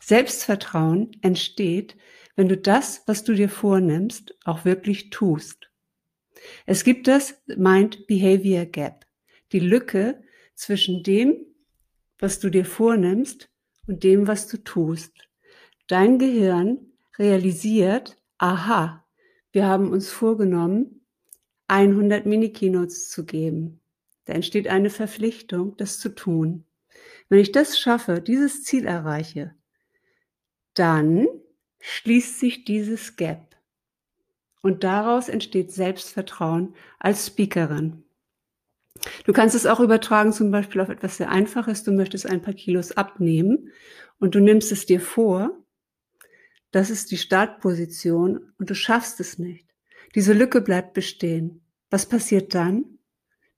Selbstvertrauen entsteht, wenn du das, was du dir vornimmst, auch wirklich tust. Es gibt das Mind-Behavior Gap, die Lücke zwischen dem, was du dir vornimmst und dem, was du tust. Dein Gehirn realisiert, aha, wir haben uns vorgenommen, 100 Mini-Keynotes zu geben. Da entsteht eine Verpflichtung, das zu tun. Wenn ich das schaffe, dieses Ziel erreiche, dann schließt sich dieses Gap. Und daraus entsteht Selbstvertrauen als Speakerin. Du kannst es auch übertragen, zum Beispiel auf etwas sehr Einfaches. Du möchtest ein paar Kilos abnehmen und du nimmst es dir vor. Das ist die Startposition und du schaffst es nicht. Diese Lücke bleibt bestehen. Was passiert dann?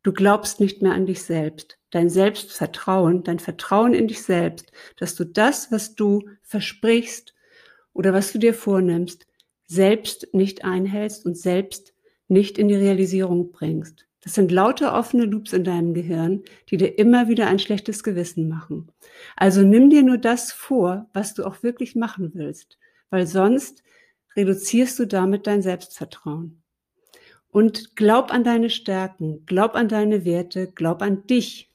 Du glaubst nicht mehr an dich selbst. Dein Selbstvertrauen, dein Vertrauen in dich selbst, dass du das, was du versprichst oder was du dir vornimmst, selbst nicht einhältst und selbst nicht in die Realisierung bringst. Das sind lauter offene Loops in deinem Gehirn, die dir immer wieder ein schlechtes Gewissen machen. Also nimm dir nur das vor, was du auch wirklich machen willst, weil sonst reduzierst du damit dein Selbstvertrauen. Und glaub an deine Stärken, glaub an deine Werte, glaub an dich.